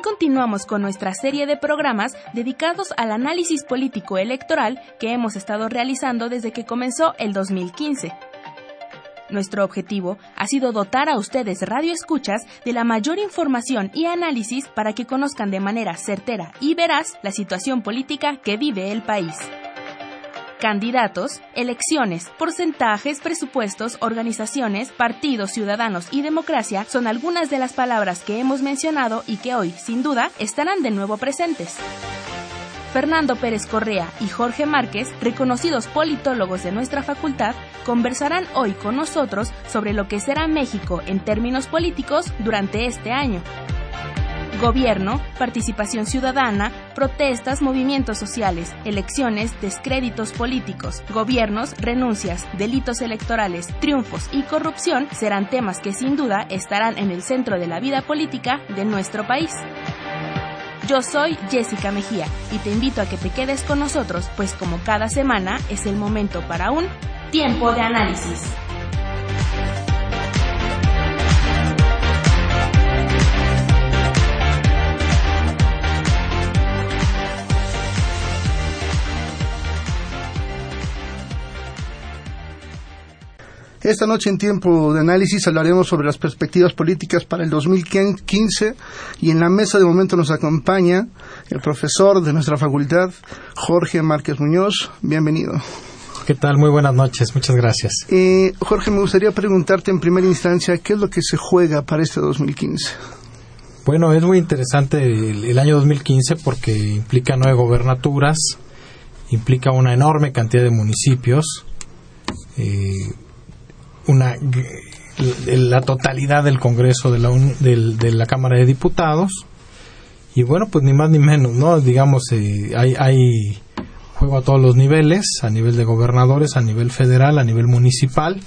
Continuamos con nuestra serie de programas dedicados al análisis político electoral que hemos estado realizando desde que comenzó el 2015. Nuestro objetivo ha sido dotar a ustedes radioescuchas de la mayor información y análisis para que conozcan de manera certera y veraz la situación política que vive el país. Candidatos, elecciones, porcentajes, presupuestos, organizaciones, partidos, ciudadanos y democracia son algunas de las palabras que hemos mencionado y que hoy, sin duda, estarán de nuevo presentes. Fernando Pérez Correa y Jorge Márquez, reconocidos politólogos de nuestra facultad, conversarán hoy con nosotros sobre lo que será México en términos políticos durante este año. Gobierno, participación ciudadana, protestas, movimientos sociales, elecciones, descréditos políticos, gobiernos, renuncias, delitos electorales, triunfos y corrupción serán temas que sin duda estarán en el centro de la vida política de nuestro país. Yo soy Jessica Mejía y te invito a que te quedes con nosotros, pues como cada semana es el momento para un tiempo de análisis. Esta noche en tiempo de análisis hablaremos sobre las perspectivas políticas para el 2015 y en la mesa de momento nos acompaña el profesor de nuestra facultad, Jorge Márquez Muñoz. Bienvenido. ¿Qué tal? Muy buenas noches. Muchas gracias. Eh, Jorge, me gustaría preguntarte en primera instancia qué es lo que se juega para este 2015. Bueno, es muy interesante el, año 2015 porque implica nueve gobernaturas, implica una enorme cantidad de municipios. Eh, una la totalidad del Congreso de la, de la Cámara de Diputados. Y bueno pues ni más ni menos no digamos eh, hay, hay juego a todos los niveles a nivel de gobernadores a nivel federal a nivel municipal.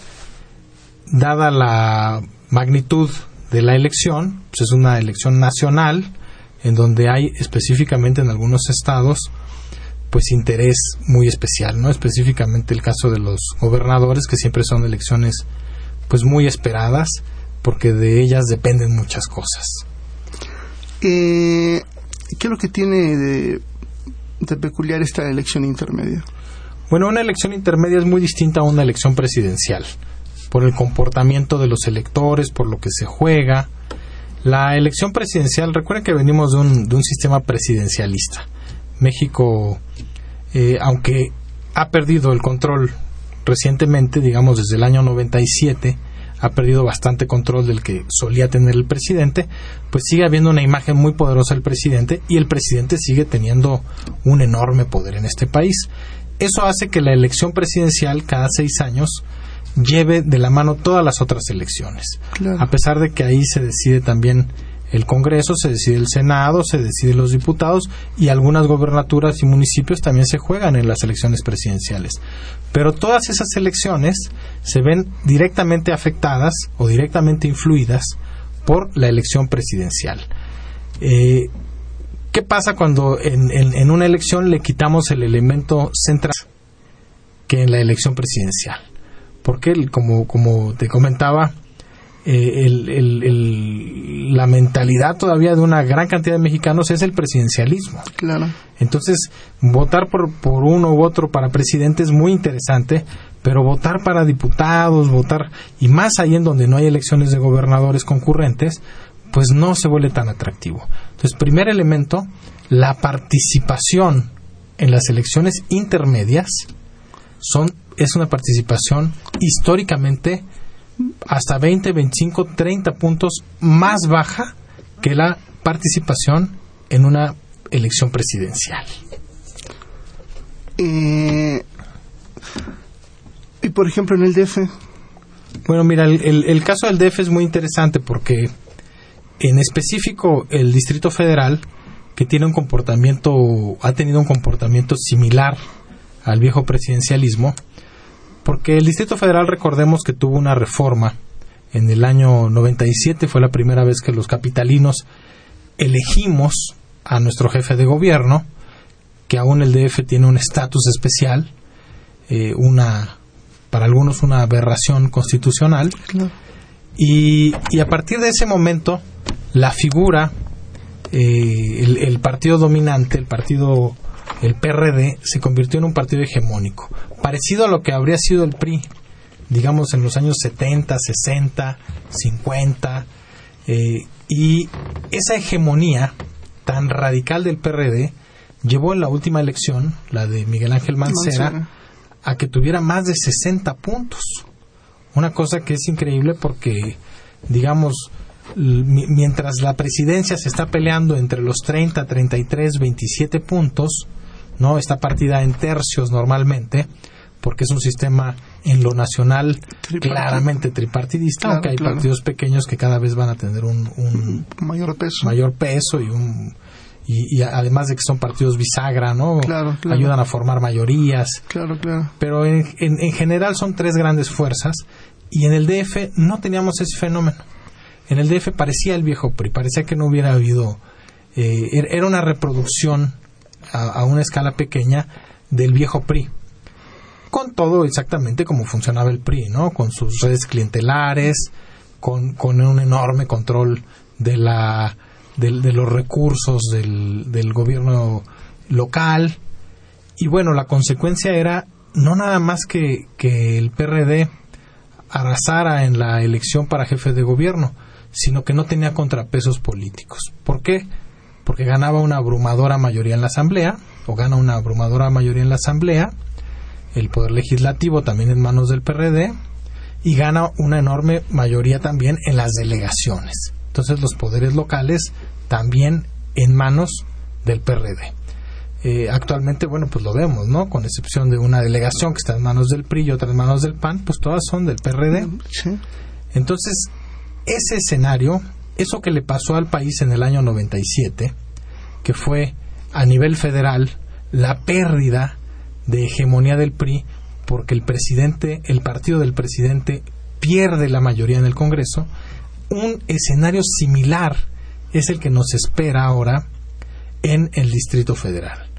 Dada la magnitud de la elección pues es una elección nacional en donde hay específicamente en algunos estados pues interés muy especial, ¿no? Específicamente el caso de los gobernadores, que siempre son elecciones pues muy esperadas, porque de ellas dependen muchas cosas. Eh, ¿Qué es lo que tiene de, de peculiar esta elección intermedia? Bueno, una elección intermedia es muy distinta a una elección presidencial, por el comportamiento de los electores, por lo que se juega. La elección presidencial, recuerden que venimos de un, de un sistema presidencialista. México eh, aunque ha perdido el control recientemente, digamos desde el año 97, ha perdido bastante control del que solía tener el presidente, pues sigue habiendo una imagen muy poderosa del presidente y el presidente sigue teniendo un enorme poder en este país. Eso hace que la elección presidencial cada seis años lleve de la mano todas las otras elecciones, a pesar de que ahí se decide también el Congreso, se decide el Senado, se deciden los diputados y algunas gobernaturas y municipios también se juegan en las elecciones presidenciales. Pero todas esas elecciones se ven directamente afectadas o directamente influidas por la elección presidencial. Eh, ¿Qué pasa cuando en, una elección le quitamos el elemento central que en la elección presidencial? Porque, como, como te comentaba, eh, la mentalidad todavía de una gran cantidad de mexicanos es el presidencialismo. Claro. Entonces, votar por, por uno u otro para presidente es muy interesante, pero votar para diputados, votar, y más ahí en donde no hay elecciones de gobernadores concurrentes, pues no se vuelve tan atractivo. Entonces, primer elemento, la participación en las elecciones intermedias son, es una participación históricamente hasta 20, 25, 30 puntos más baja que la participación en una elección presidencial. Eh, y por ejemplo en el DF. Bueno, mira, el, el, caso del DF es muy interesante porque en específico el Distrito Federal, que tiene un comportamiento, ha tenido un comportamiento similar al viejo presidencialismo, porque el Distrito Federal recordemos que tuvo una reforma en el año 97, fue la primera vez que los capitalinos elegimos a nuestro jefe de gobierno, que aún el DF tiene un estatus especial, eh, una para algunos una aberración constitucional, y, y, a partir de ese momento la figura, eh, el, el partido dominante, el partido el PRD se convirtió en un partido hegemónico, parecido a lo que habría sido el PRI, digamos en los años 70, 60, 50, y esa hegemonía tan radical del PRD llevó en la última elección, la de Miguel Ángel Mancera, a que tuviera más de 60 puntos. Una cosa que es increíble porque, digamos, mientras la presidencia se está peleando entre los 30, 33, 27 puntos, ¿no? Está partida en tercios normalmente, porque es un sistema en lo nacional claramente tripartidista, aunque hay partidos pequeños que cada vez van a tener un, mayor peso, mayor peso y un y, además de que son partidos bisagra, ¿no? Ayudan a formar mayorías. Claro, claro. Pero en, en, general son tres grandes fuerzas y en el DF no teníamos ese fenómeno. En el DF parecía el viejo PRI, parecía que no hubiera habido. Eh, er, era una reproducción a, una escala pequeña del viejo PRI. Con todo exactamente como funcionaba el PRI, ¿no? Con sus redes clientelares, con, con un enorme control de, la, de, los recursos del, del gobierno local. Y bueno, la consecuencia era no nada más que, que el PRD arrasara en la elección para jefe de gobierno, sino que no tenía contrapesos políticos. ¿Por qué? Porque ganaba una abrumadora mayoría en la Asamblea, o gana una abrumadora mayoría en la Asamblea, el Poder Legislativo también en manos del PRD, y gana una enorme mayoría también en las delegaciones. Entonces los poderes locales también en manos del PRD. Eh, actualmente, bueno, pues lo vemos, ¿no? Con excepción de una delegación que está en manos del PRI y otra en manos del PAN, pues todas son del PRD. Entonces, ese escenario eso que le pasó al país en el año 97, que fue a nivel federal la pérdida de hegemonía del PRI porque el presidente, el partido del presidente pierde la mayoría en el Congreso, un escenario similar es el que nos espera ahora en el Distrito Federal.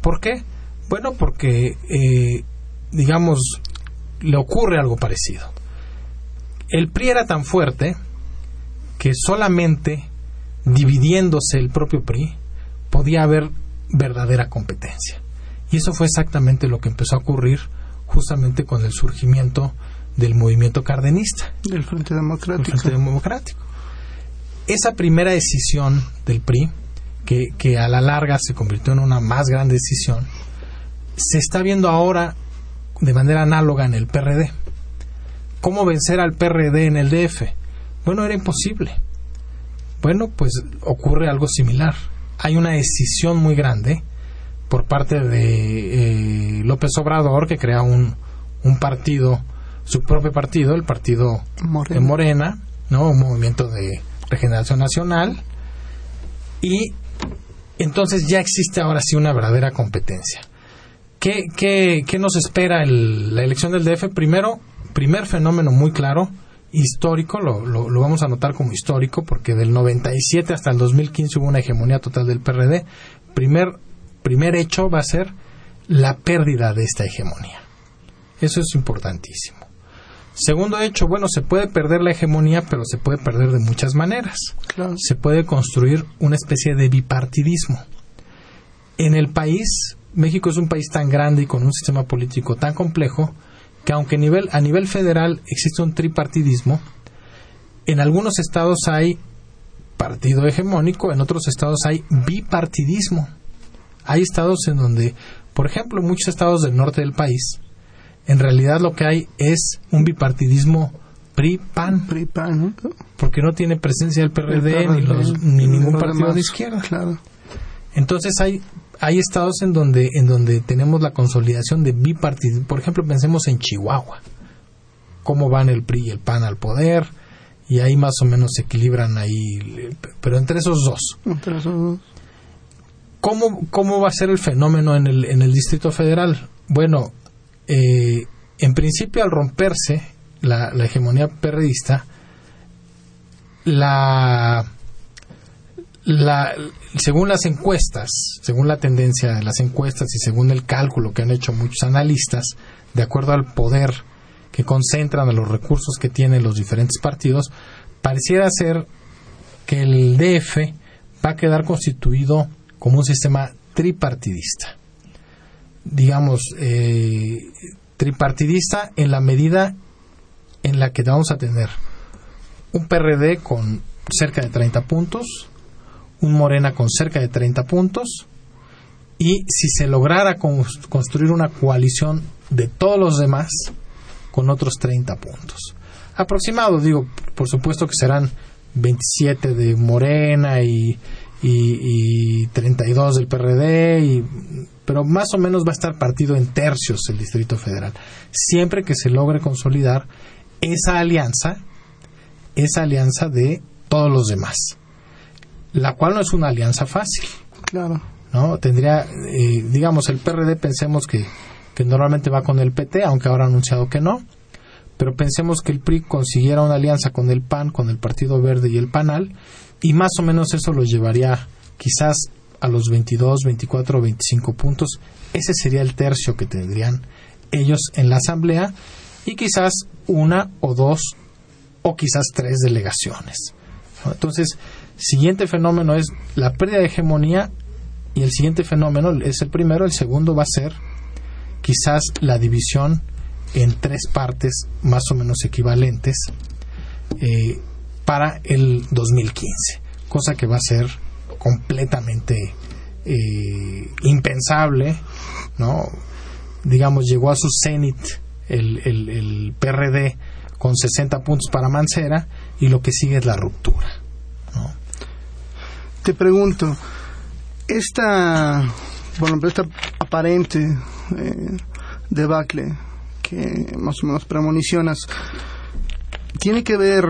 ¿Por qué? Bueno, porque, eh, digamos, le ocurre algo parecido. El PRI era tan fuerte que solamente dividiéndose el propio PRI podía haber verdadera competencia. Y eso fue exactamente lo que empezó a ocurrir justamente con el surgimiento del movimiento cardenista. Del Frente Democrático. Frente Democrático. Esa primera decisión del PRI, que, que a la larga se convirtió en una más gran decisión, se está viendo ahora de manera análoga en el PRD. ¿Cómo vencer al PRD en el DF? Bueno, era imposible. Bueno, pues ocurre algo similar. Hay una decisión muy grande por parte de eh, López Obrador que crea un, un partido, su propio partido, el partido de Morena, ¿no? Un movimiento de regeneración nacional. Y entonces ya existe ahora sí una verdadera competencia. ¿Qué, qué, qué nos espera la elección del DF? Primero, primer fenómeno muy claro, histórico, lo, lo, vamos a notar como histórico, porque del 97 hasta el 2015 hubo una hegemonía total del PRD. Primer, primer hecho va a ser la pérdida de esta hegemonía. Eso es importantísimo. Segundo hecho, bueno, se puede perder la hegemonía, pero se puede perder de muchas maneras. Se puede construir una especie de bipartidismo. En el país, México es un país tan grande y con un sistema político tan complejo que aunque a nivel, a nivel federal existe un tripartidismo, en algunos estados hay partido hegemónico, en otros estados hay bipartidismo. Hay estados en donde, por ejemplo, en muchos estados del norte del país, en realidad lo que hay es un bipartidismo PRI-PAN. Porque no tiene presencia el PRD, ni, ningún partido de izquierda. Entonces hay, hay estados en donde, en donde tenemos la consolidación de bipartidismo. Por ejemplo, pensemos en Chihuahua. Cómo van el PRI y el PAN al poder. Y ahí más o menos se equilibran ahí. Pero entre esos dos. Entre esos dos. ¿Cómo, ¿Cómo va a ser el fenómeno en el, en el Distrito Federal? Bueno, eh, en principio al romperse la, la hegemonía perredista, la, la, según las encuestas, según la tendencia de las encuestas y según el cálculo que han hecho muchos analistas, de acuerdo al poder que concentran a los recursos que tienen los diferentes partidos, pareciera ser que el DF va a quedar constituido como un sistema tripartidista. Digamos, eh, tripartidista en la medida en la que vamos a tener un PRD con cerca de 30 puntos, un Morena con cerca de 30 puntos, y si se lograra construir una coalición de todos los demás con otros 30 puntos. Aproximado, digo, por supuesto que serán 27 de Morena y, y, y 32 del PRD, y, pero más o menos va a estar partido en tercios el Distrito Federal. Siempre que se logre consolidar esa alianza, esa alianza de todos los demás, la cual no es una alianza fácil. Claro. ¿no? Tendría, eh, digamos, el PRD pensemos que, que normalmente va con el PT, aunque ahora ha anunciado que no, pero pensemos que el PRI consiguiera una alianza con el PAN, con el Partido Verde y el PANAL, y más o menos eso lo llevaría quizás a los 22, 24 o 25 puntos. Ese sería el tercio que tendrían ellos en la Asamblea y quizás una o dos o quizás tres delegaciones. Entonces, siguiente fenómeno es la pérdida de hegemonía y el siguiente fenómeno es el primero, el segundo va a ser quizás la división en tres partes más o menos equivalentes eh, para el 2015, cosa que va a ser completamente eh, impensable, ¿no? Digamos, llegó a su cenit el, el, el, PRD con 60 puntos para Mancera y lo que sigue es la ruptura. Te pregunto, esta, bueno, esta aparente eh, debacle que más o menos premonicionas, tiene que ver,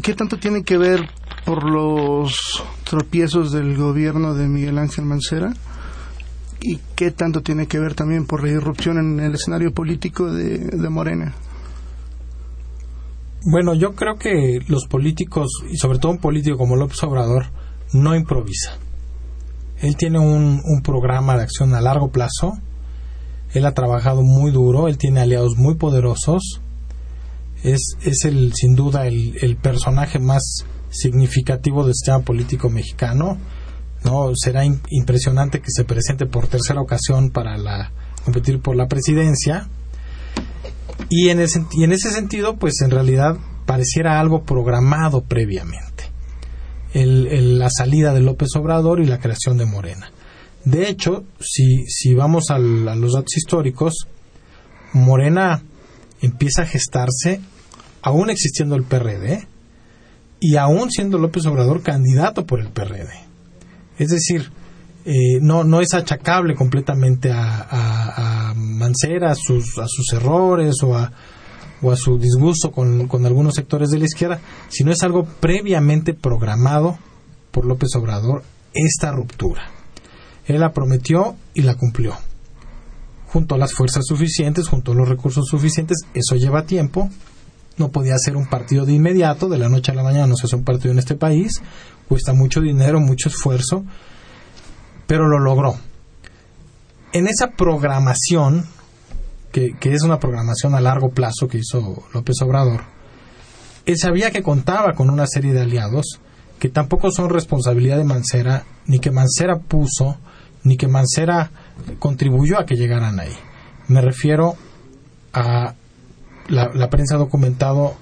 ¿qué tanto tiene que ver por los tropiezos del gobierno de Miguel Ángel Mancera? ¿Y qué tanto tiene que ver también por la irrupción en el escenario político de, de Morena? Bueno, yo creo que los políticos, y sobre todo un político como López Obrador, no improvisa. Él tiene un, un, programa de acción a largo plazo. Él ha trabajado muy duro, él tiene aliados muy poderosos. Es, es el, sin duda el, el personaje más significativo del sistema político mexicano. ¿no? Será impresionante que se presente por tercera ocasión para la, competir por la presidencia. Y en, y en ese sentido, pues en realidad pareciera algo programado previamente. El, la salida de López Obrador y la creación de Morena. De hecho, si, si vamos al, a los datos históricos, Morena empieza a gestarse aún existiendo el PRD y aún siendo López Obrador candidato por el PRD. Es decir, eh, no, no es achacable completamente a, a, Mancera, sus, a sus errores o a, o a su disgusto con, con, algunos sectores de la izquierda, sino es algo previamente programado por López Obrador, esta ruptura. Él la prometió y la cumplió. Junto a las fuerzas suficientes, junto a los recursos suficientes, eso lleva tiempo. No podía ser un partido de inmediato, de la noche a la mañana no se hace un partido en este país, cuesta mucho dinero, mucho esfuerzo, pero lo logró. En esa programación, que, es una programación a largo plazo que hizo López Obrador, él sabía que contaba con una serie de aliados que tampoco son responsabilidad de Mancera, ni que Mancera puso, ni que Mancera contribuyó a que llegaran ahí. Me refiero a la, prensa documentado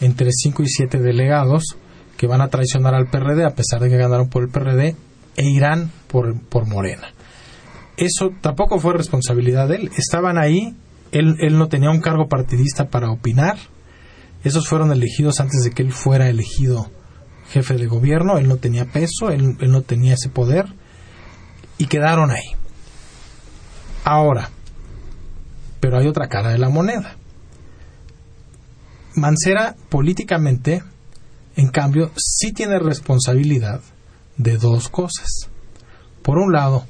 entre 5 y 7 delegados que van a traicionar al PRD a pesar de que ganaron por el PRD e irán por, por Morena. Eso tampoco fue responsabilidad de él. Estaban ahí, él, él no tenía un cargo partidista para opinar. Esos fueron elegidos antes de que él fuera elegido jefe de gobierno. Él no tenía peso, él, él no tenía ese poder. y quedaron ahí. Ahora, pero hay otra cara de la moneda. Mancera políticamente, en cambio, sí tiene responsabilidad de dos cosas. Por un lado,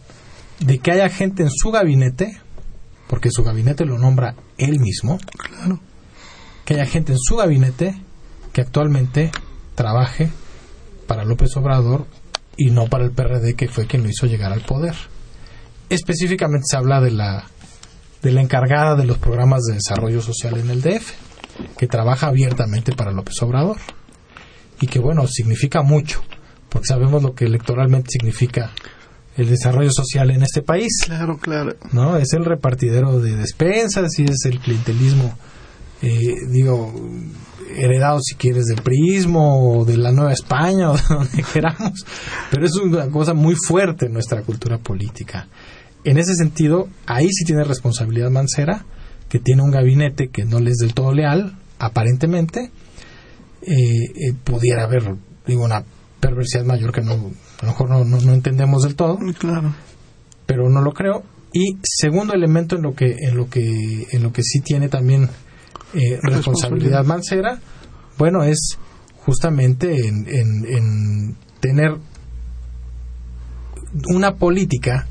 de que haya gente en su gabinete, porque su gabinete lo nombra él mismo, Claro. que haya gente en su gabinete que actualmente trabaje para López Obrador y no para el PRD que fue quien lo hizo llegar al poder. Específicamente se habla de la de la encargada de los programas de desarrollo social en el DF, que trabaja abiertamente para López Obrador y que bueno, significa mucho, porque sabemos lo que electoralmente significa el desarrollo social en este país. Claro, claro. ¿no? Es el repartidero de despensas y es el clientelismo, eh, digo, heredado si quieres del priismo o de la Nueva España o de donde queramos, pero es una cosa muy fuerte en nuestra cultura política. En ese sentido, ahí sí tiene responsabilidad Mancera, que tiene un gabinete que no le es del todo leal, aparentemente, eh, eh, pudiera haber, digo, una perversidad mayor que no, a lo mejor no, no, no entendemos del todo, Claro. pero no lo creo. Y segundo elemento en lo que en lo que en lo que sí tiene también eh, responsabilidad Mancera, bueno, es justamente en, en- en tener una política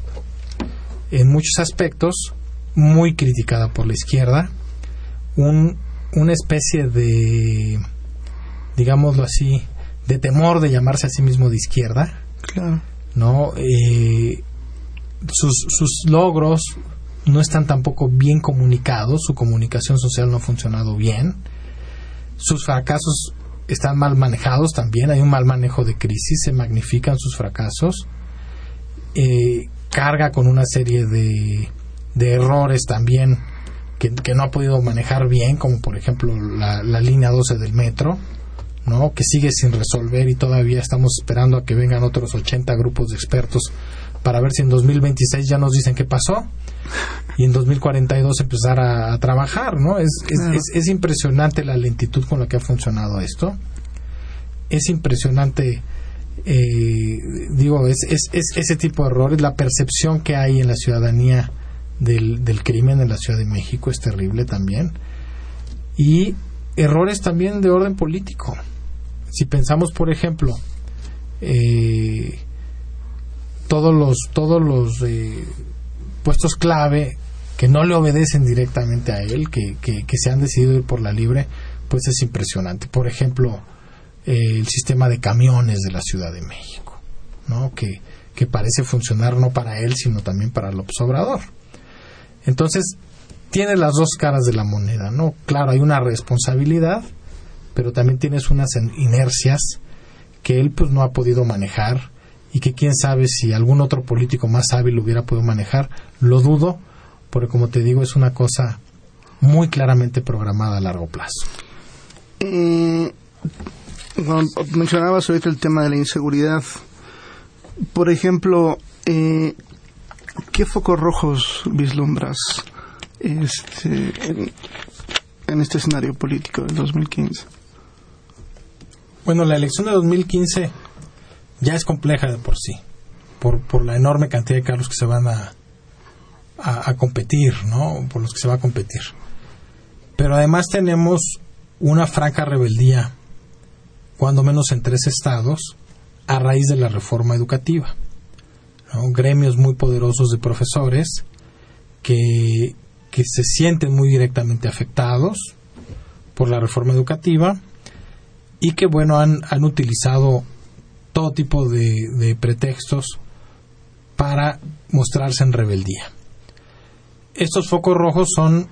en muchos aspectos muy criticada por la izquierda, un, una especie de, digámoslo así, de temor de llamarse a sí mismo de izquierda, Claro. ¿no? Eh, sus, sus logros no están tampoco bien comunicados, su comunicación social no ha funcionado bien, sus fracasos están mal manejados también, hay un mal manejo de crisis, se magnifican sus fracasos, eh, carga con una serie de, de errores también que, que no ha podido manejar bien, como por ejemplo la, la línea 12 del metro, ¿no? que sigue sin resolver y todavía estamos esperando a que vengan otros 80 grupos de expertos para ver si en 2026 ya nos dicen qué pasó y en 2042 empezar a, a trabajar, ¿no? Es, es- Claro. es- es impresionante la lentitud con la que ha funcionado esto. Es impresionante, eh, digo, es, es, es ese tipo de errores, la percepción que hay en la ciudadanía del, del crimen en la Ciudad de México es terrible también. Y errores también de orden político. Si pensamos, por ejemplo, eh, todos los todos los eh, puestos clave que no le obedecen directamente a él, que, que, se han decidido ir por la libre, pues es impresionante. Por ejemplo, eh, el sistema de camiones de la Ciudad de México, ¿no? que, que parece funcionar no para él, sino también para el observador. Entonces, tiene las dos caras de la moneda, ¿no? Claro, hay una responsabilidad, pero también tienes unas inercias que él pues no ha podido manejar y que quién sabe si algún otro político más hábil lo hubiera podido manejar, lo dudo, porque como te digo es una cosa muy claramente programada a largo plazo. Bueno, mencionabas ahorita el tema de la inseguridad. Por ejemplo, eh, ¿qué focos rojos vislumbras este, en este escenario político del 2015? Bueno, la elección de 2015 ya es compleja de por sí, por, por la enorme cantidad de cargos que se van a, a, competir, ¿no? Por los que se va a competir. Pero además tenemos una franca rebeldía, cuando menos en tres estados, a raíz de la reforma educativa. ¿no? Gremios muy poderosos de profesores que, que se sienten muy directamente afectados por la reforma educativa y que bueno han, han utilizado todo tipo de, pretextos para mostrarse en rebeldía. Estos focos rojos son,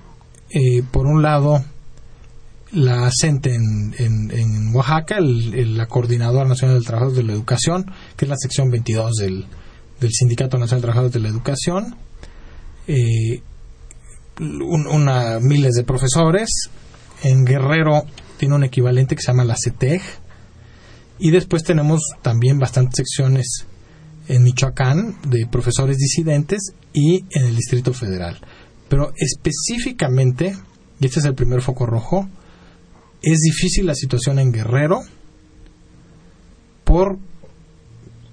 eh, por un lado, la CENTE en, en- en Oaxaca, el- la Coordinadora Nacional del Trabajo de la Educación, que es la sección 22 del, del Sindicato Nacional de Trabajadores de la Educación, eh, un- una, miles de profesores. En Guerrero tiene un equivalente que se llama la CETEG. Y después tenemos también bastantes secciones en Michoacán de profesores disidentes y en el Distrito Federal. Pero específicamente, y este es el primer foco rojo, es difícil la situación en Guerrero por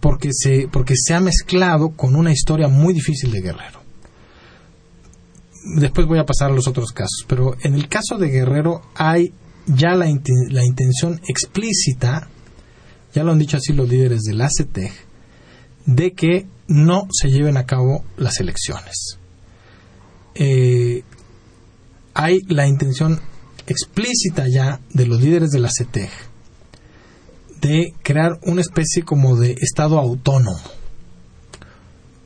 porque se, porque se ha mezclado con una historia muy difícil de Guerrero. Después voy a pasar a los otros casos, pero en el caso de Guerrero hay ya la, la intención explícita, ya lo han dicho así los líderes del ACTEG, de que no se lleven a cabo las elecciones. Eh, hay la intención explícita ya de los líderes de la de crear una especie como de Estado autónomo,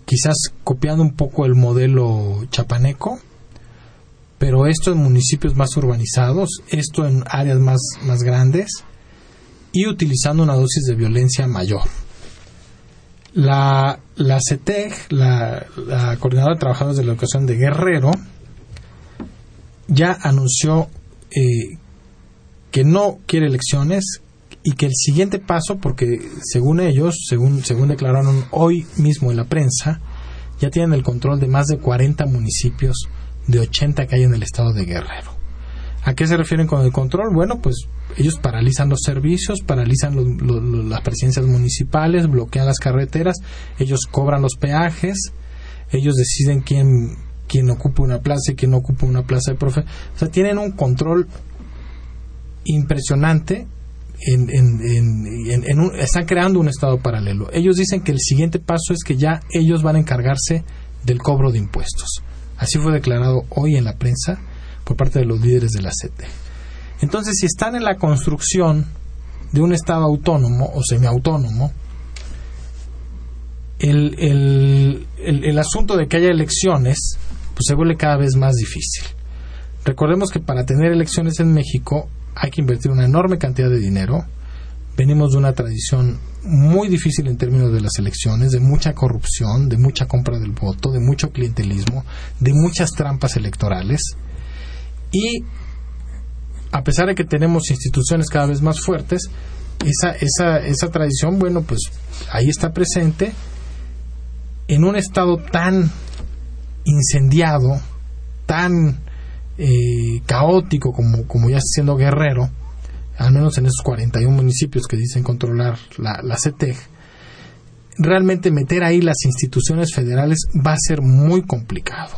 quizás copiando un poco el modelo chapaneco, pero esto en municipios más urbanizados, esto en áreas más, más grandes y utilizando una dosis de violencia mayor. La, la CETEG, la, la Coordinadora de Trabajadores de la Educación de Guerrero, ya anunció eh, que no quiere elecciones y que el siguiente paso, porque según ellos, según, según declararon hoy mismo en la prensa, ya tienen el control de más de 40 municipios de 80 que hay en el estado de Guerrero. ¿A qué se refieren con el control? Bueno, pues ellos paralizan los servicios, paralizan las presidencias municipales, bloquean las carreteras, ellos cobran los peajes, ellos deciden quién quién ocupa una plaza y quién no ocupa una plaza de profe. O sea, tienen un control impresionante. En, están creando un estado paralelo. Ellos dicen que el siguiente paso es que ya ellos van a encargarse del cobro de impuestos. Así fue declarado hoy en la prensa por parte de los líderes de la CETE. Entonces, si están en la construcción de un estado autónomo o semiautónomo, el, el, el asunto de que haya elecciones pues se vuelve cada vez más difícil. Recordemos que para tener elecciones en México hay que invertir una enorme cantidad de dinero. Venimos de una tradición muy difícil en términos de las elecciones, de mucha corrupción, de mucha compra del voto, de mucho clientelismo, de muchas trampas electorales. Y a pesar de que tenemos instituciones cada vez más fuertes, esa, esa, esa tradición, bueno, pues ahí está presente en un estado tan incendiado, tan eh, caótico como, como ya siendo Guerrero, al menos en esos 41 municipios que dicen controlar la, la CETEG, realmente meter ahí las instituciones federales va a ser muy complicado.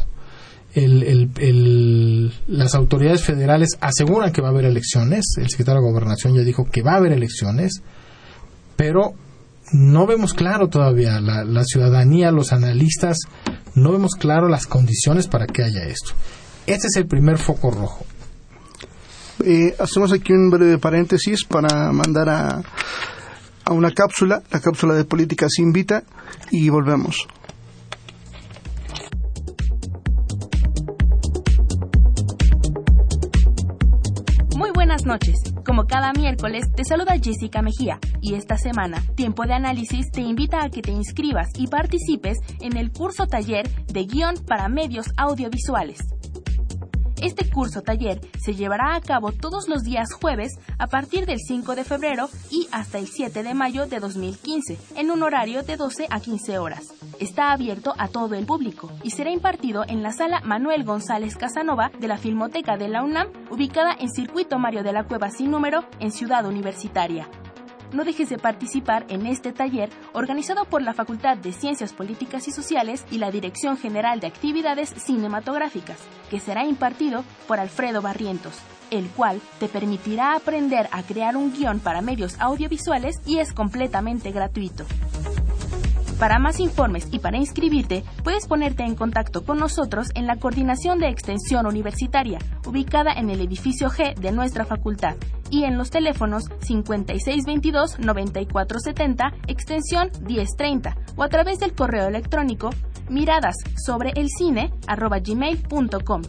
las autoridades federales aseguran que va a haber elecciones, el secretario de Gobernación ya dijo que va a haber elecciones, pero no vemos claro todavía, la, la ciudadanía, los analistas no vemos claro las condiciones para que haya esto. Este es el primer foco rojo. Eh, hacemos aquí un breve paréntesis para mandar a, a una cápsula, la cápsula de políticas invita, y volvemos. Muy buenas noches. Como cada miércoles, te saluda Jessica Mejía y esta semana, Tiempo de Análisis te invita a que te inscribas y participes en el curso taller de guion para medios audiovisuales. Este curso taller se llevará a cabo todos los días jueves a partir del 5 de febrero y hasta el 7 de mayo de 2015, en un horario de 12 a 15 horas. Está abierto a todo el público y será impartido en la sala Manuel González Casanova de la Filmoteca de la UNAM, ubicada en Circuito Mario de la Cueva sin número, en Ciudad Universitaria no dejes de participar en este taller organizado por la Facultad de Ciencias Políticas y Sociales y la Dirección General de Actividades Cinematográficas, que será impartido por Alfredo Barrientos, el cual te permitirá aprender a crear un guion para medios audiovisuales y es completamente gratuito. Para más informes y para inscribirte, puedes ponerte en contacto con nosotros en la Coordinación de Extensión Universitaria, ubicada en el edificio G de nuestra facultad, y en los teléfonos 5622-9470, extensión 1030, o a través del correo electrónico miradas sobre el cine gmail.com.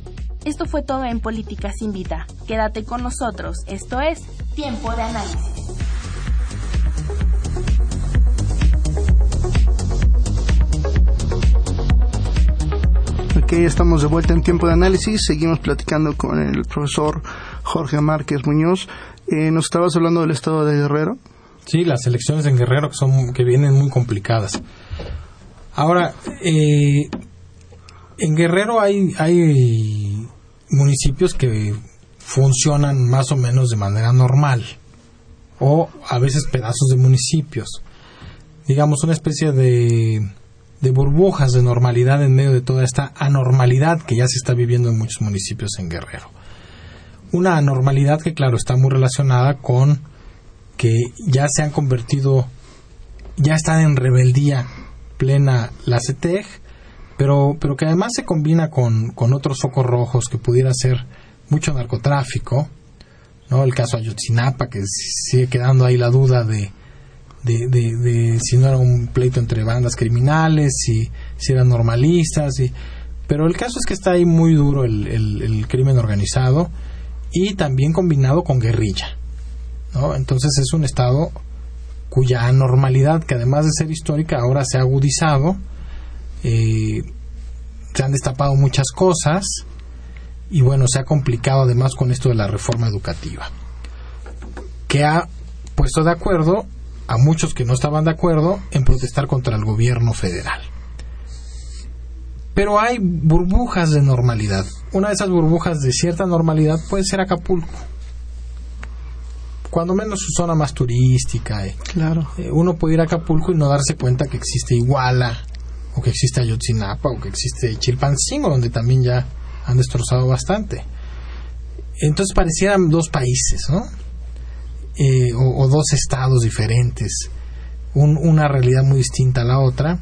Esto fue todo en Políticas Invita. Quédate con nosotros, esto es Tiempo de Análisis. Ok, estamos de vuelta en tiempo de análisis. Seguimos platicando con el profesor Jorge Márquez Muñoz. Eh, nos estabas hablando del estado de Guerrero. Sí, las elecciones en Guerrero que son que vienen muy complicadas. Ahora, eh, en Guerrero hay, hay municipios que funcionan más o menos de manera normal o a veces pedazos de municipios. digamos, una especie de, de burbujas de normalidad en medio de toda esta anormalidad que ya se está viviendo en muchos municipios en Guerrero. Una anormalidad que, claro, está muy relacionada con que ya se han convertido, ya están en rebeldía plena la CETEG, pero, pero que además se combina con, con otros focos rojos que pudiera ser mucho narcotráfico, ¿no? El caso Ayotzinapa, que sigue quedando ahí la duda de, de, de, si no era un pleito entre bandas criminales, si, si eran normalistas, y, pero el caso es que está ahí muy duro el, el, crimen organizado y también combinado con guerrilla, ¿no? Entonces es un estado cuya anormalidad, que además de ser histórica, ahora se ha agudizado, eh, se han destapado muchas cosas, y bueno, se ha complicado además con esto de la reforma educativa, que ha puesto de acuerdo a muchos que no estaban de acuerdo en protestar contra el gobierno federal. Pero hay burbujas de normalidad. Una de esas burbujas de cierta normalidad puede ser Acapulco. Cuando menos su zona más turística. Eh. Claro. Eh, uno puede ir a Acapulco y no darse cuenta que existe Iguala, o que existe Ayotzinapa, o que existe Chilpancingo, donde también ya han destrozado bastante. Entonces parecieran dos países, ¿no? Eh, o, dos estados diferentes, una realidad muy distinta a la otra,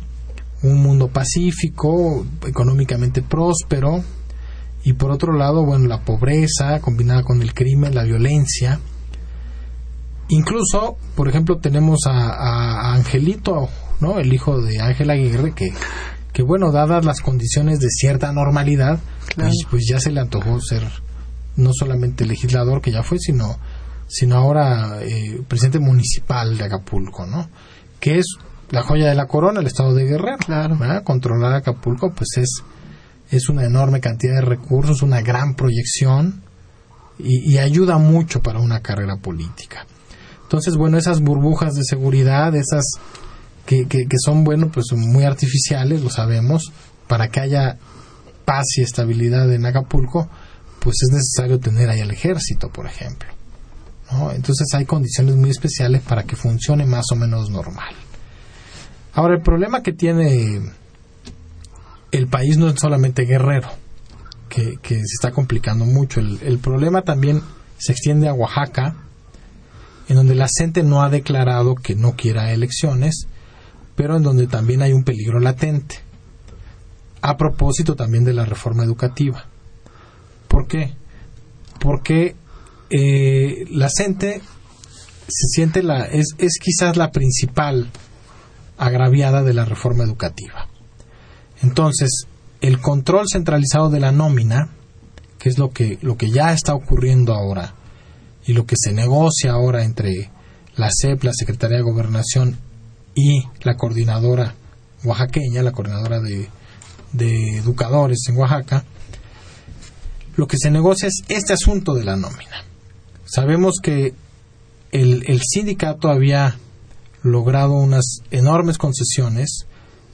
un mundo pacífico, económicamente próspero, y por otro lado, bueno, la pobreza combinada con el crimen, la violencia. Incluso, por ejemplo, tenemos a, Angelito, ¿no? El hijo de Ángel Aguirre, que que bueno, dadas las condiciones de cierta normalidad, pues, pues, ya se le antojó ser no solamente legislador que ya fue, sino sino ahora eh, presidente municipal de Acapulco, ¿no? Que es la joya de la corona, el estado de Guerrero. Claro. Controlar Acapulco, pues es, es una enorme cantidad de recursos, una gran proyección y, y ayuda mucho para una carrera política. Entonces, bueno, esas burbujas de seguridad, esas que, que, son, bueno, pues muy artificiales, lo sabemos, para que haya paz y estabilidad en Acapulco, pues es necesario tener ahí el ejército, por ejemplo. Entonces hay condiciones muy especiales para que funcione más o menos normal. Ahora, el problema que tiene el país no es solamente Guerrero, que, que se está complicando mucho. El, el, problema también se extiende a Oaxaca, en donde la gente no ha declarado que no quiera elecciones pero en donde también hay un peligro latente. A propósito también de la reforma educativa. ¿Por qué? Porque eh, la gente se siente la es, es quizás la principal agraviada de la reforma educativa. Entonces, el control centralizado de la nómina, que es lo que, lo que ya está ocurriendo ahora, y lo que se negocia ahora entre la CEP, la Secretaría de Gobernación y la coordinadora oaxaqueña, la coordinadora de, educadores en Oaxaca, lo que se negocia es este asunto de la nómina. Sabemos que el, el sindicato había logrado unas enormes concesiones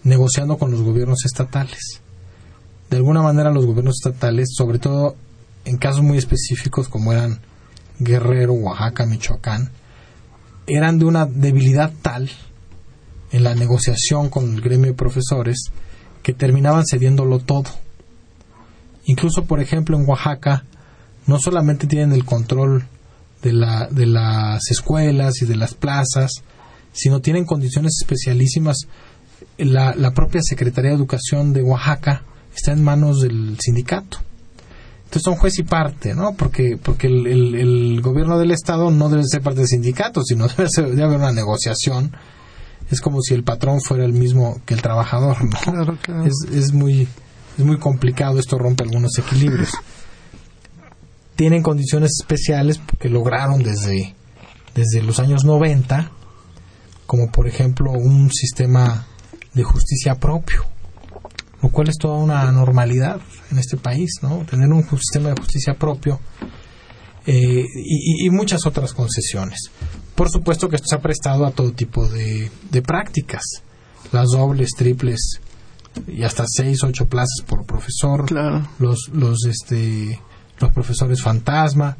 negociando con los gobiernos estatales. De alguna manera los gobiernos estatales, sobre todo en casos muy específicos como eran Guerrero, Oaxaca, Michoacán, eran de una debilidad tal en la negociación con el gremio de profesores que terminaban cediéndolo todo. Incluso, por ejemplo, en Oaxaca no solamente tienen el control de, la, de las escuelas y de las plazas, sino tienen condiciones especialísimas. La, la propia Secretaría de Educación de Oaxaca está en manos del sindicato. Entonces son juez y parte, ¿no? Porque, porque el, el, gobierno del Estado no debe ser parte del sindicato, sino debe, debe haber una negociación es como si el patrón fuera el mismo que el trabajador, Es, es, muy, es muy complicado, esto rompe algunos equilibrios. Tienen condiciones especiales que lograron desde, desde los años 90, como por ejemplo un sistema de justicia propio, lo cual es toda una normalidad en este país, ¿no? Tener un sistema de justicia propio eh, y, muchas otras concesiones. Por supuesto que esto se ha prestado a todo tipo de, prácticas, las dobles, triples y hasta seis, ocho plazas por profesor, los, los, este, los profesores fantasma.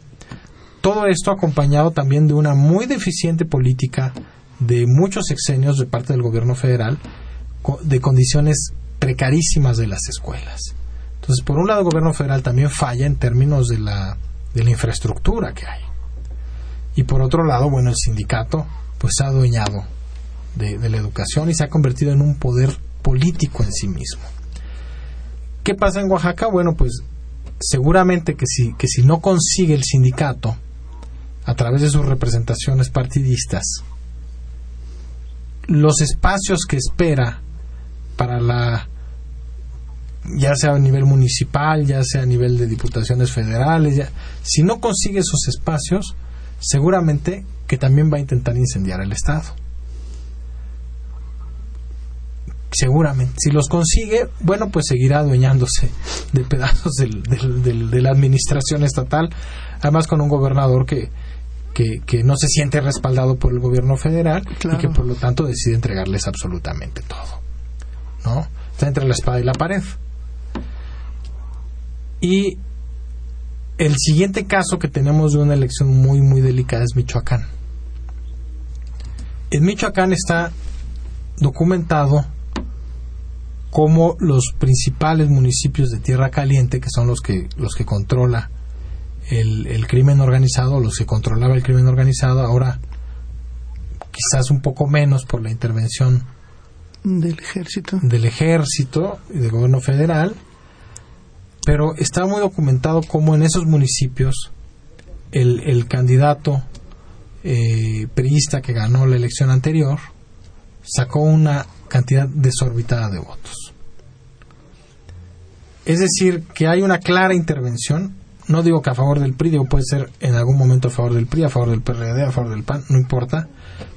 Todo esto acompañado también de una muy deficiente política de muchos sexenios de parte del gobierno federal de condiciones precarísimas de las escuelas. Entonces, por un lado, el gobierno federal también falla en términos de la, de la infraestructura que hay. Y por otro lado, bueno, el sindicato pues se ha adueñado de, de la educación y se ha convertido en un poder político en sí mismo. ¿Qué pasa en Oaxaca? Bueno, pues seguramente que si, que si no consigue el sindicato, a través de sus representaciones partidistas, los espacios que espera para la ya sea a nivel municipal, ya sea a nivel de diputaciones federales, ya, si no consigue esos espacios, seguramente que también va a intentar incendiar el Estado. Seguramente. Si los consigue, bueno, pues seguirá adueñándose de pedazos del, de la administración estatal, además con un gobernador que, que, no se siente respaldado por el gobierno federal y que por lo tanto decide entregarles absolutamente todo. ¿No? Está entre la espada y la pared. Y el siguiente caso que tenemos de una elección muy, muy delicada es Michoacán. En Michoacán está documentado cómo los principales municipios de Tierra Caliente, que son los que, los que controla el, el crimen organizado, los que controlaba el crimen organizado, ahora quizás un poco menos por la intervención del ejército, del ejército y del gobierno federal, pero está muy documentado cómo en esos municipios el, el candidato eh, priista que ganó la elección anterior sacó una cantidad desorbitada de votos. Es decir, que hay una clara intervención, no digo que a favor del PRI, digo puede ser en algún momento a favor del PRI, a favor del PRD, a favor del PAN, no importa,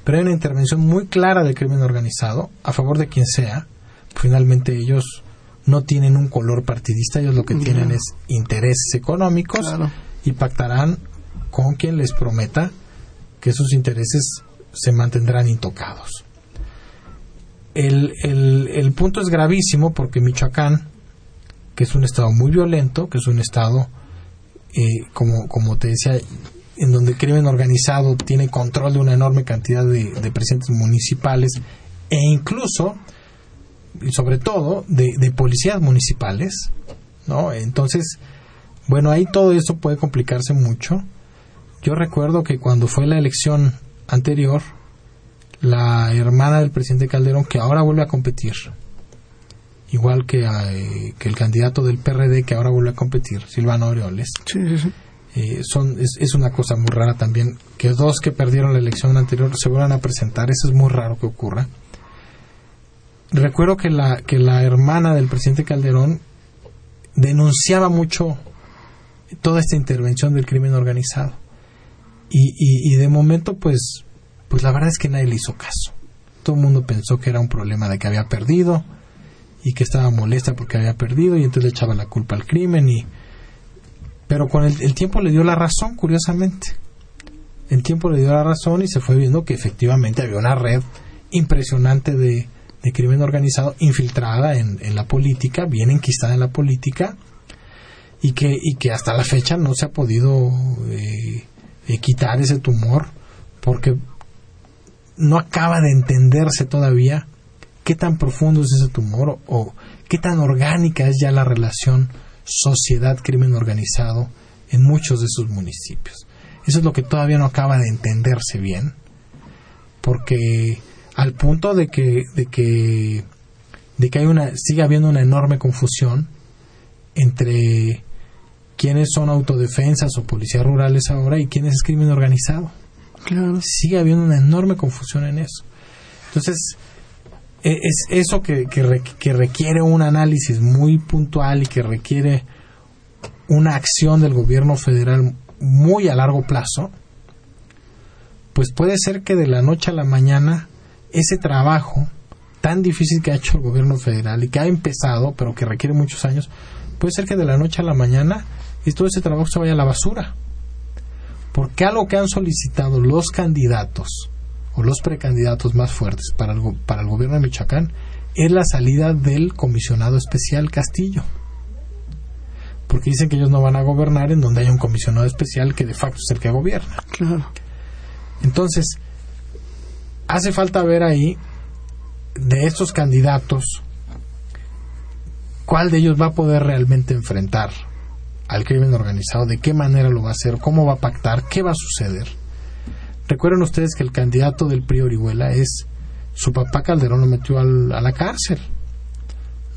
pero hay una intervención muy clara del crimen organizado, a favor de quien sea, finalmente ellos no tienen un color partidista, ellos lo que tienen es intereses económicos y pactarán con quien les prometa que sus intereses se mantendrán intocados. El, el, punto es gravísimo porque Michoacán, que es un estado muy violento, que es un estado, eh, como, como te decía, en donde el crimen organizado tiene control de una enorme cantidad de, de presidentes municipales e incluso y sobre todo de, de policías municipales, ¿no? Entonces, bueno, ahí todo eso puede complicarse mucho. Yo recuerdo que cuando fue la elección anterior, la hermana del presidente Calderón, que ahora vuelve a competir, igual que, eh, que el candidato del PRD que ahora vuelve a competir, Silvano Aureoles, eh, son, es, es, una cosa muy rara también que dos que perdieron la elección anterior se vuelvan a presentar, eso es muy raro que ocurra. Recuerdo que la, que la hermana del presidente Calderón denunciaba mucho toda esta intervención del crimen organizado. Y, y, de momento, pues, pues la verdad es que nadie le hizo caso. Todo el mundo pensó que era un problema de que había perdido y que estaba molesta porque había perdido y entonces le echaba la culpa al crimen y pero con el, el tiempo le dio la razón curiosamente el tiempo le dio la razón y se fue viendo que efectivamente había una red impresionante de, de crimen organizado infiltrada en, la política, bien enquistada en la política, y que, y que hasta la fecha no se ha podido eh, eh, quitar ese tumor porque no acaba de entenderse todavía qué tan profundo es ese tumor o, qué tan orgánica es ya la relación sociedad-crimen organizado en muchos de esos municipios. Eso es lo que todavía no acaba de entenderse bien, porque al punto de que, de que, de que hay una, sigue habiendo una enorme confusión entre quiénes son autodefensas o policías rurales ahora y quiénes es crimen organizado. Claro. Sigue habiendo una enorme confusión en eso. Entonces, e, es eso que, que, que requiere un análisis muy puntual y que requiere una acción del gobierno federal muy a largo plazo, pues puede ser que de la noche a la mañana ese trabajo tan difícil que ha hecho el gobierno federal y que ha empezado, pero que requiere muchos años, puede ser que de la noche a la mañana y todo ese trabajo se vaya a la basura. Porque algo que han solicitado los candidatos o los precandidatos más fuertes para el, para el gobierno de Michoacán es la salida del comisionado especial Castillo. Porque dicen que ellos no van a gobernar en donde haya un comisionado especial que de facto es el que gobierna. Claro. Entonces, hace falta ver ahí de estos candidatos cuál de ellos va a poder realmente enfrentar al crimen organizado, de qué manera lo va a hacer, cómo va a pactar, qué va a suceder. Recuerden ustedes que el candidato del PRI Orihuela es su papá Calderón lo metió al, a la cárcel.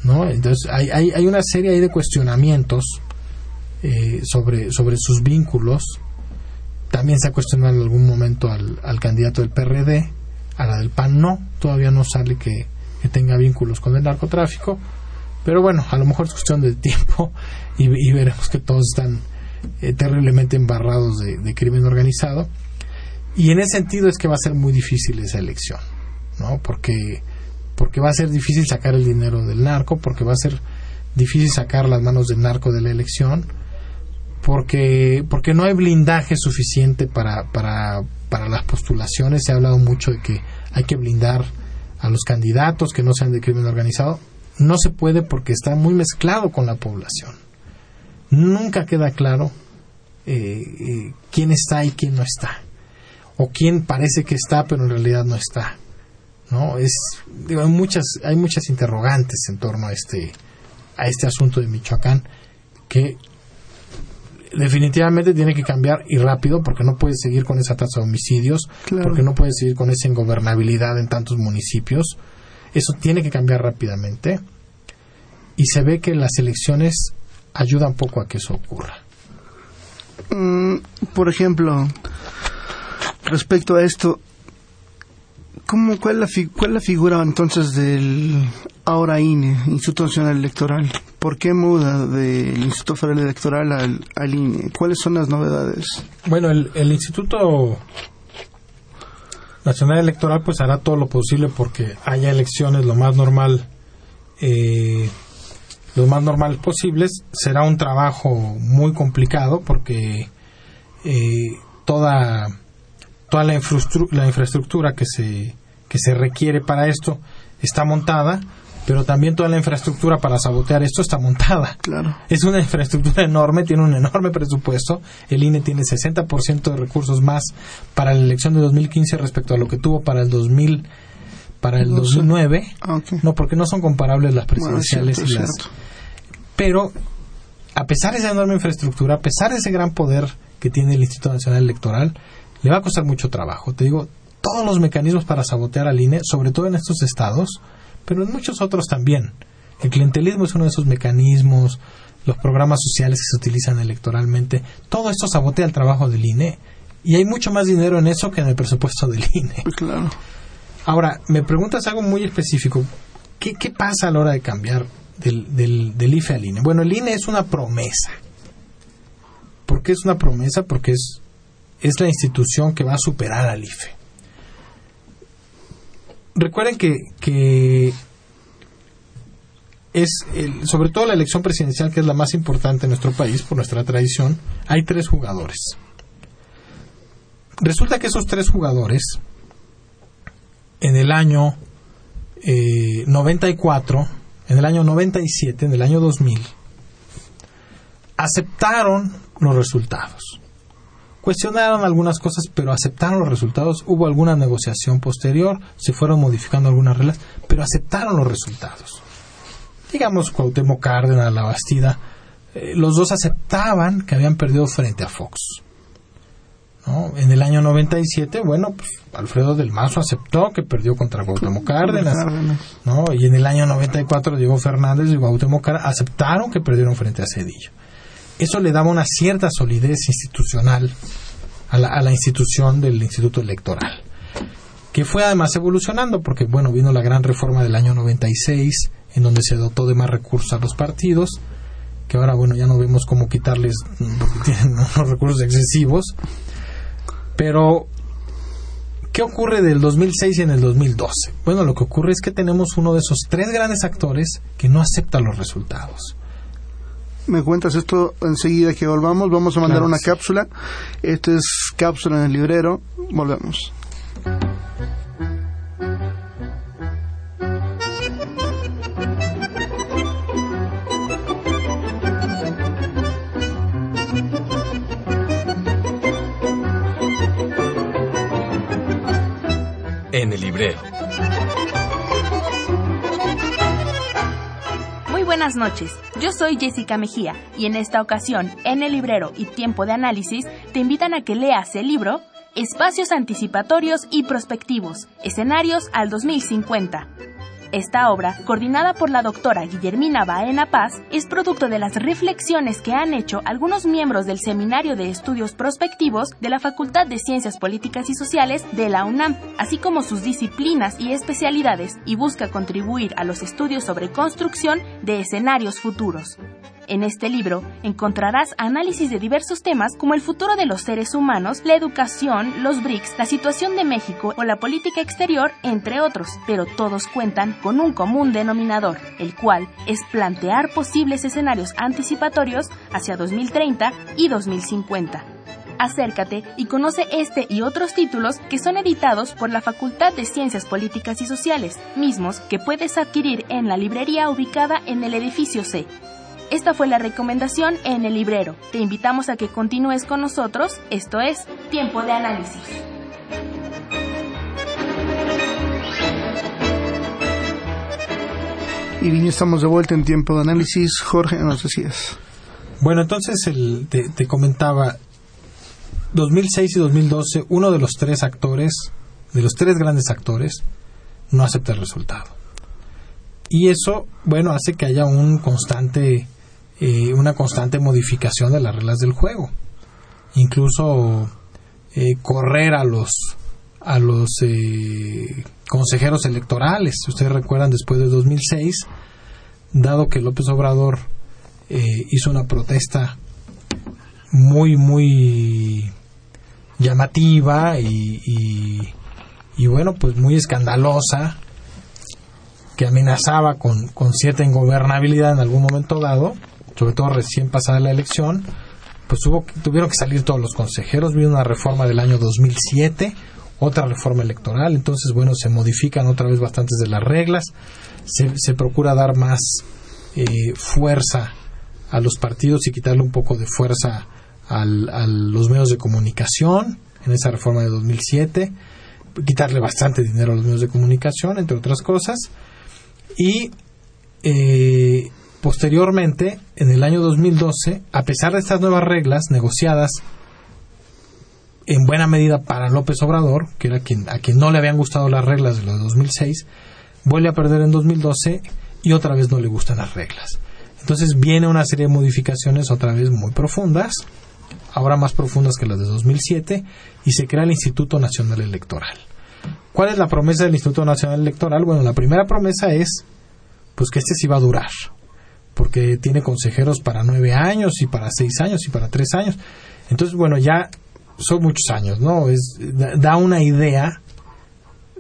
¿no? Entonces hay, hay, hay una serie ahí de cuestionamientos eh, sobre, sobre sus vínculos. También se ha cuestionado en algún momento al, candidato del PRD, a la del PAN no, todavía no sale que tenga vínculos con el narcotráfico. Pero bueno, a lo mejor es cuestión de tiempo y, y veremos que todos están eh, terriblemente embarrados de, de, crimen organizado. Y en ese sentido es que va a ser muy difícil esa elección, ¿no? Porque, porque va a ser difícil sacar el dinero del narco, porque va a ser difícil sacar las manos del narco de la elección, porque, porque no hay blindaje suficiente para, para, para las postulaciones. Se ha hablado mucho de que hay que blindar a los candidatos que no sean de crimen organizado no se puede porque está muy mezclado con la población. Nunca queda claro eh, eh, quién está y quién no está. O quién parece que está, pero en realidad no está. ¿no? Es, digo, hay, muchas, hay muchas interrogantes en torno a este, a este asunto de Michoacán que definitivamente tiene que cambiar y rápido porque no puede seguir con esa tasa de homicidios, claro. porque no puede seguir con esa ingobernabilidad en tantos municipios eso tiene que cambiar rápidamente y se ve que las elecciones ayudan poco a que eso ocurra. Mm, por ejemplo, respecto a esto, ¿cómo, cuál, es la ¿cuál es la figura entonces del ahora INE, Instituto Nacional Electoral? ¿Por qué muda del Instituto Federal Electoral al, al INE? ¿Cuáles son las novedades? Bueno, el, el Instituto Nacional Electoral pues hará todo lo posible porque haya elecciones lo más normal eh, lo más normal posibles. Será un trabajo muy complicado porque eh, toda toda la, infraestructura, la infraestructura que se que se requiere para esto está montada pero también toda la infraestructura para sabotear esto está montada. Claro. Es una infraestructura enorme, tiene un enorme presupuesto. El INE tiene 60% de recursos más para la elección de 2015 respecto a lo que tuvo para el 2000 para el 2009. Ah, okay. No, porque no son comparables las presidenciales bueno, cierto, y las Pero a pesar de esa enorme infraestructura, a pesar de ese gran poder que tiene el Instituto Nacional Electoral, le va a costar mucho trabajo. Te digo, todos los mecanismos para sabotear al INE, sobre todo en estos estados, pero en muchos otros también. El clientelismo es uno de esos mecanismos, los programas sociales que se utilizan electoralmente, todo esto sabotea el trabajo del INE. Y hay mucho más dinero en eso que en el presupuesto del INE. Claro. Ahora, me preguntas algo muy específico. ¿Qué, qué pasa a la hora de cambiar del, del, del, IFE al INE? Bueno, el INE es una promesa. ¿Por qué es una promesa? Porque es, es la institución que va a superar al IFE recuerden que, que es el, sobre todo la elección presidencial que es la más importante en nuestro país por nuestra tradición hay tres jugadores. Resulta que esos tres jugadores en el año eh, 94 en el año 97 en el año 2000 aceptaron los resultados cuestionaron algunas cosas, pero aceptaron los resultados. Hubo alguna negociación posterior, se fueron modificando algunas reglas, pero aceptaron los resultados. Digamos, Cuauhtémoc Cárdenas, La Bastida, eh, los dos aceptaban que habían perdido frente a Fox. ¿no? En el año 97, bueno, pues, Alfredo del Mazo aceptó que perdió contra Cuauhtémoc Cárdenas, ¿no? Y en el año 94, Diego Fernández y Cuauhtémoc Cárdenas aceptaron que perdieron frente a Cedillo eso le daba una cierta solidez institucional a la, a la, institución del Instituto Electoral, que fue además evolucionando, porque bueno, vino la gran reforma del año 96, en donde se dotó de más recursos a los partidos, que ahora bueno, ya no vemos cómo quitarles, porque tienen recursos excesivos, pero ¿qué ocurre del 2006 y en el 2012? Bueno, lo que ocurre es que tenemos uno de esos tres grandes actores que no acepta los resultados me cuentas esto enseguida que volvamos. Vamos a mandar claro. una cápsula. Esta es cápsula en el librero. Volvemos. En el El librero. Buenas noches, yo soy Jessica Mejía y en esta ocasión, en el librero y tiempo de análisis, te invitan a que leas el libro Espacios anticipatorios y prospectivos, escenarios al 2050 esta obra, coordinada por la doctora Guillermina Baena Paz, es producto de las reflexiones que han hecho algunos miembros del Seminario de Estudios Prospectivos de la Facultad de Ciencias Políticas y Sociales de la UNAM, así como sus disciplinas y especialidades, y busca contribuir a los estudios sobre construcción de escenarios futuros. En este libro encontrarás análisis de diversos temas como el futuro de los seres humanos, la educación, los BRICS, la situación de México o la política exterior, entre otros, pero todos cuentan con un común denominador, el cual es plantear posibles escenarios anticipatorios hacia 2030 y 2050 acércate y conoce este y otros títulos que son editados por la Facultad de Ciencias Políticas y Sociales, mismos que puedes adquirir en la librería ubicada en el edificio C. Esta fue la recomendación en el librero. Te invitamos a que continúes con nosotros, esto es Tiempo de Análisis. Y bien, estamos de vuelta en Tiempo de Análisis. Jorge, nos decías. Bueno, entonces el, te, te comentaba, 2006 y 2012, uno de los tres actores, de los tres grandes actores, no acepta el resultado. Y eso, bueno, hace que haya un constante eh, una constante modificación de las reglas del juego. Incluso eh, correr a los a los eh, consejeros electorales. Ustedes recuerdan, después de 2006, dado que López Obrador hizo una protesta muy, muy llamativa y, y, y, bueno, pues muy escandalosa, que amenazaba con, con cierta ingobernabilidad en algún momento dado, sobre todo recién pasada la elección, pues hubo, tuvieron que salir todos los consejeros, vino una reforma del año 2007, otra reforma electoral, entonces bueno, se modifican otra vez bastantes de las reglas, se, se procura dar más eh, fuerza a los partidos y quitarle un poco de fuerza al, a los medios de comunicación en esa reforma de 2007, quitarle bastante dinero a los medios de comunicación, entre otras cosas, y eh, Posteriormente, en el año 2012, a pesar de estas nuevas reglas negociadas en buena medida para López Obrador, que era quien, a quien no le habían gustado las reglas de lo de 2006, vuelve a perder en 2012 y otra vez no le gustan las reglas. Entonces viene una serie de modificaciones otra vez muy profundas, ahora más profundas que las de 2007, y se crea el Instituto Nacional Electoral. ¿Cuál es la promesa del Instituto Nacional Electoral? Bueno, la primera promesa es pues que este sí va a durar, porque tiene consejeros para nueve años y para seis años y para tres años. Entonces, bueno, ya son muchos años, ¿no? Es, da una idea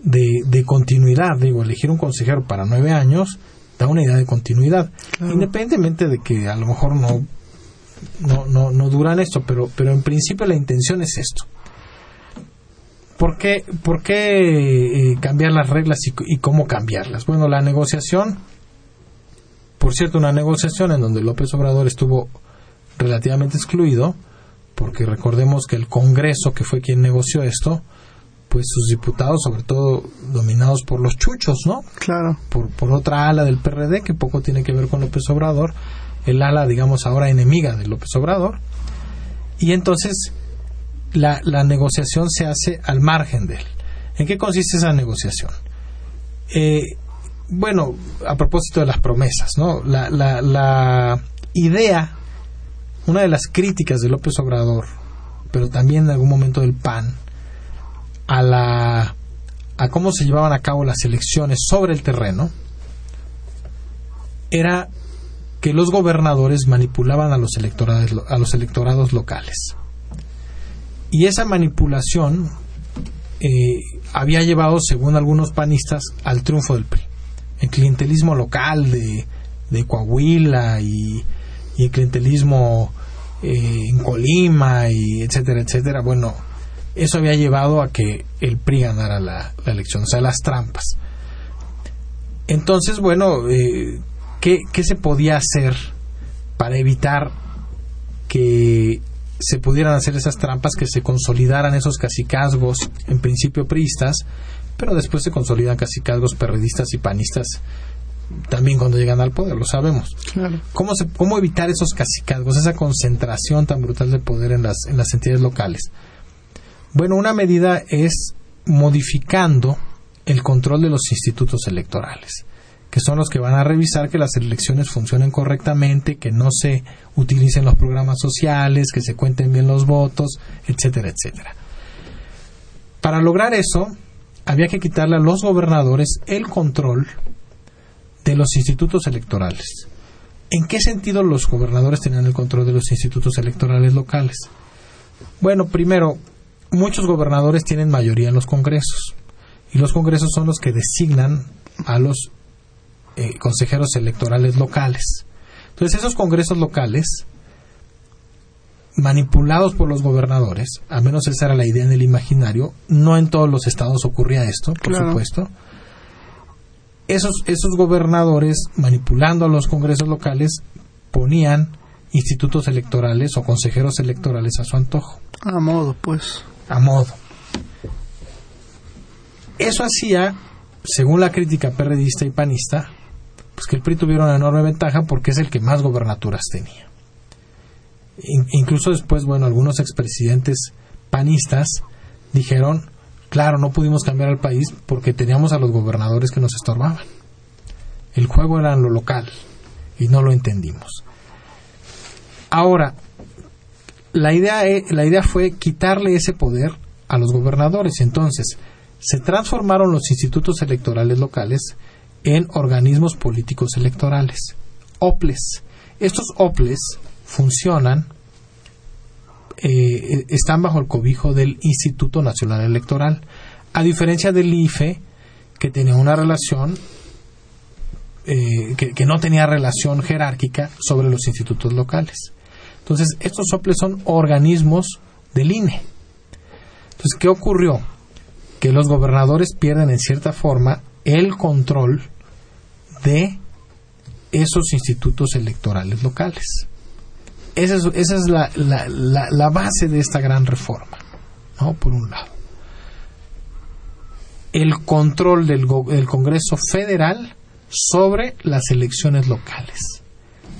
de, de continuidad. Digo, elegir un consejero para nueve años da una idea de continuidad. Independientemente de que a lo mejor no, no, no, no duran esto, pero, pero en principio la intención es esto. ¿Por qué, por qué eh, cambiar las reglas y, y, cómo cambiarlas? Bueno, la negociación por cierto, una negociación en donde López Obrador estuvo relativamente excluido, porque recordemos que el Congreso, que fue quien negoció esto, pues sus diputados, sobre todo dominados por los chuchos, ¿no? Claro. Por, por otra ala del PRD, que poco tiene que ver con López Obrador, el ala, digamos, ahora enemiga de López Obrador. Y entonces la, la negociación se hace al margen de él. ¿En qué consiste esa negociación? Eh, bueno, a propósito de las promesas, ¿no? La, la, idea, una de las críticas de López Obrador, pero también en algún momento del PAN, a la a cómo se llevaban a cabo las elecciones sobre el terreno, era que los gobernadores manipulaban a los electorados, a los electorados locales. Y esa manipulación eh, había llevado, según algunos panistas, al triunfo del PRI el clientelismo local de, de Coahuila y, y, el clientelismo eh, en Colima y etcétera, etcétera, bueno, eso había llevado a que el PRI ganara la, la elección, o sea, las trampas. Entonces, bueno, eh, ¿qué, ¿qué se podía hacer para evitar que se pudieran hacer esas trampas, que se consolidaran esos cacicazgos, en principio priistas, pero después se consolidan cacicazgos perredistas y panistas también cuando llegan al poder, lo sabemos. ¿Cómo, se, ¿Cómo evitar esos cacicazgos, esa concentración tan brutal de poder en las, en las entidades locales? Bueno, una medida es modificando el control de los institutos electorales, que son los que van a revisar que las elecciones funcionen correctamente, que no se utilicen los programas sociales, que se cuenten bien los votos, etcétera, etcétera. Para lograr eso, había que quitarle a los gobernadores el control de los institutos electorales. ¿En qué sentido los gobernadores tenían el control de los institutos electorales locales? Bueno, primero, muchos gobernadores tienen mayoría en los congresos y los congresos son los que designan a los eh, consejeros electorales locales. Entonces, esos congresos locales, manipulados por los gobernadores, al menos esa era la idea en el imaginario, no en todos los estados ocurría esto, por supuesto, esos, esos gobernadores, manipulando a los congresos locales, ponían institutos electorales o consejeros electorales a su antojo. A modo, pues. A modo. Eso hacía, según la crítica perredista y panista, pues que el PRI tuviera una enorme ventaja porque es el que más gobernaturas tenía. Incluso después, bueno, algunos expresidentes panistas dijeron Claro, no pudimos cambiar al país porque teníamos a los gobernadores que nos estorbaban. El juego era lo local y no lo entendimos. Ahora, la idea, e, la idea fue quitarle ese poder a los gobernadores. Entonces, se transformaron los institutos electorales locales en organismos políticos electorales, OPLES. Estos OPLES funcionan eh, están bajo el cobijo del Instituto Nacional Electoral, a diferencia del IFE, que tenía una relación, eh, que, no tenía relación jerárquica sobre los institutos locales. Entonces, estos soples son organismos del INE. Entonces, ¿qué ocurrió? Que los gobernadores pierden en cierta forma el control de esos institutos electorales locales. Esa es, la, base de esta gran reforma, ¿no? Por un lado. El control del, del Congreso Federal sobre las elecciones locales.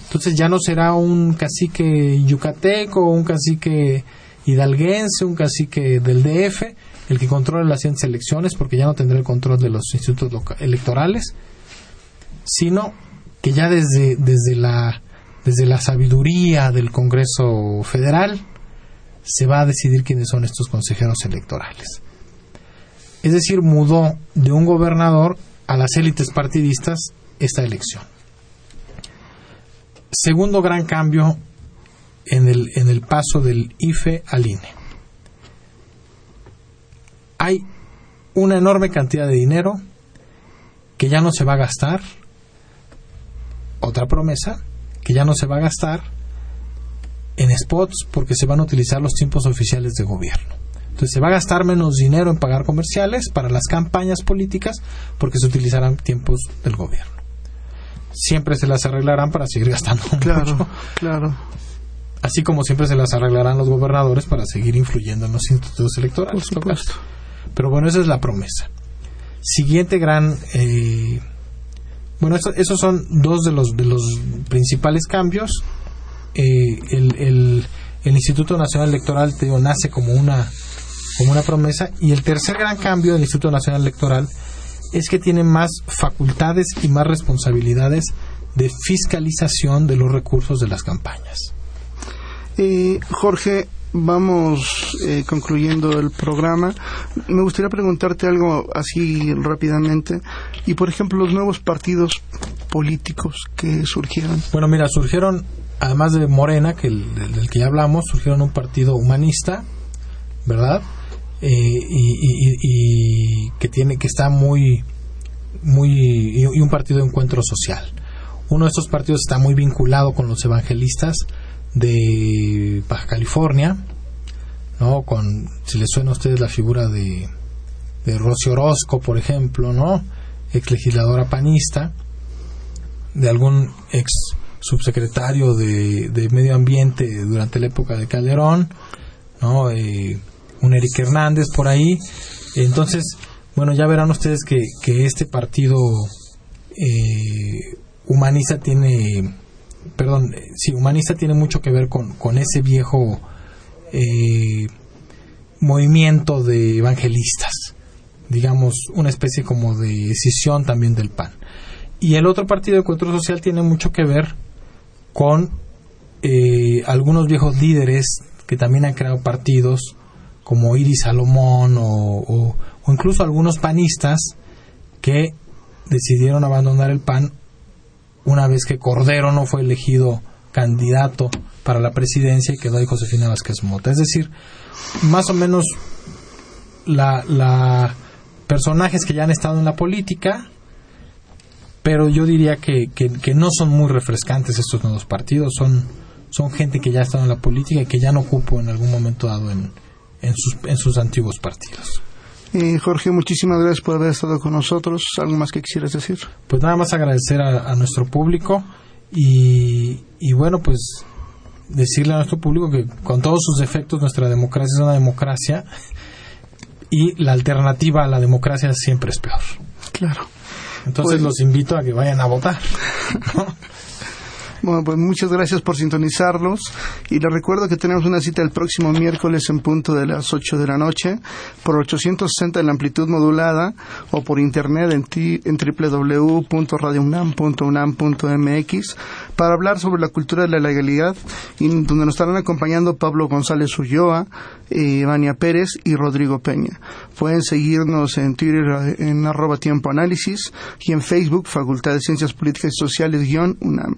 Entonces ya no será un cacique yucateco, un cacique hidalguense, un cacique del DF, el que controle las siguientes elecciones, porque ya no tendrá el control de los institutos electorales, sino que ya desde, desde la desde la sabiduría del Congreso Federal, se va a decidir quiénes son estos consejeros electorales. Es decir, mudó de un gobernador a las élites partidistas esta elección. Segundo gran cambio en el, en el paso del IFE al INE. Hay una enorme cantidad de dinero que ya no se va a gastar. Otra promesa, que ya no se va a gastar en spots porque se van a utilizar los tiempos oficiales de gobierno. Entonces se va a gastar menos dinero en pagar comerciales para las campañas políticas porque se utilizarán tiempos del gobierno. Siempre se las arreglarán para seguir gastando claro, Claro. Así como siempre se las arreglarán los gobernadores para seguir influyendo en los institutos electorales. Por supuesto. Pero bueno, esa es la promesa. Siguiente gran eh, bueno, esos son dos de los, de los principales cambios. Eh, el, Instituto Nacional Electoral te nace como una, como una promesa. Y el tercer gran cambio del Instituto Nacional Electoral es que tiene más facultades y más responsabilidades de fiscalización de los recursos de las campañas. Eh, Jorge, vamos eh, concluyendo el programa. Me gustaría preguntarte algo así rápidamente. Y, por ejemplo, los nuevos partidos políticos que surgieron. Bueno, mira, surgieron, además de Morena, que del, que ya hablamos, surgieron un partido humanista, ¿verdad? Eh, y, que tiene que está muy muy y un partido de encuentro social uno de estos partidos está muy vinculado con los evangelistas de Baja California, ¿no? Con, si les suena a ustedes la figura de, de Rocío Orozco, por ejemplo, ¿no? Ex legisladora panista, de algún ex subsecretario de, de Medio Ambiente durante la época de Calderón, ¿no? Eh, un Eric Hernández por ahí. Entonces, bueno, ya verán ustedes que, que este partido eh, humanista tiene, perdón, eh, sí, humanista tiene mucho que ver con, con ese viejo eh, movimiento de evangelistas, digamos, una especie como de escisión también del PAN. Y el otro partido de Encuentro Social tiene mucho que ver con eh, algunos viejos líderes que también han creado partidos como Iris Salomón o, o incluso algunos panistas que decidieron abandonar el PAN una vez que Cordero no fue elegido candidato para la presidencia y quedó ahí Josefina Vázquez Mota. Es decir, más o menos la, personajes que ya han estado en la política, pero yo diría que, no son muy refrescantes estos nuevos partidos, son, gente que ya ha estado en la política y que ya no ocupo en algún momento dado en, en, sus, en sus antiguos partidos. Eh, Jorge, muchísimas gracias por haber estado con nosotros. ¿Algo más que quisieras decir? Pues nada más agradecer a, a nuestro público y, y, bueno, pues decirle a nuestro público que con todos sus defectos nuestra democracia es una democracia y la alternativa a la democracia siempre es peor. Claro. Entonces pues, los invito a que vayan a votar. Bueno, pues muchas gracias por sintonizarlos y les recuerdo que tenemos una cita el próximo miércoles en punto de las 8 de la noche por 860 en la amplitud modulada o por internet en, en www.radiounam.unam.mx para hablar sobre la cultura de la legalidad donde nos estarán acompañando Pablo González Ulloa, eh, Vania Pérez y Rodrigo Peña. Pueden seguirnos en Twitter en arroba tiempo análisis y en Facebook Facultad de Ciencias Políticas y Sociales guion UNAM.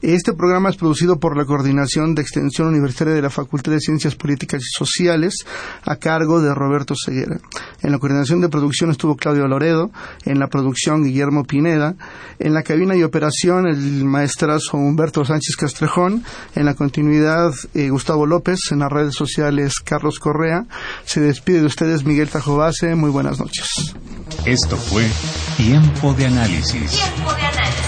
Este programa es producido por la Coordinación de Extensión Universitaria de la Facultad de Ciencias Políticas y Sociales a cargo de Roberto Ceguera. En la coordinación de producción estuvo Claudio Loredo, en la producción Guillermo Pineda, en la cabina y operación el maestrazo Humberto Sánchez Castrejón, en la continuidad eh, Gustavo López, en las redes sociales Carlos Correa. Se despide de ustedes Miguel Tajobase. Muy buenas noches. Esto fue Tiempo de Análisis. Tiempo de análisis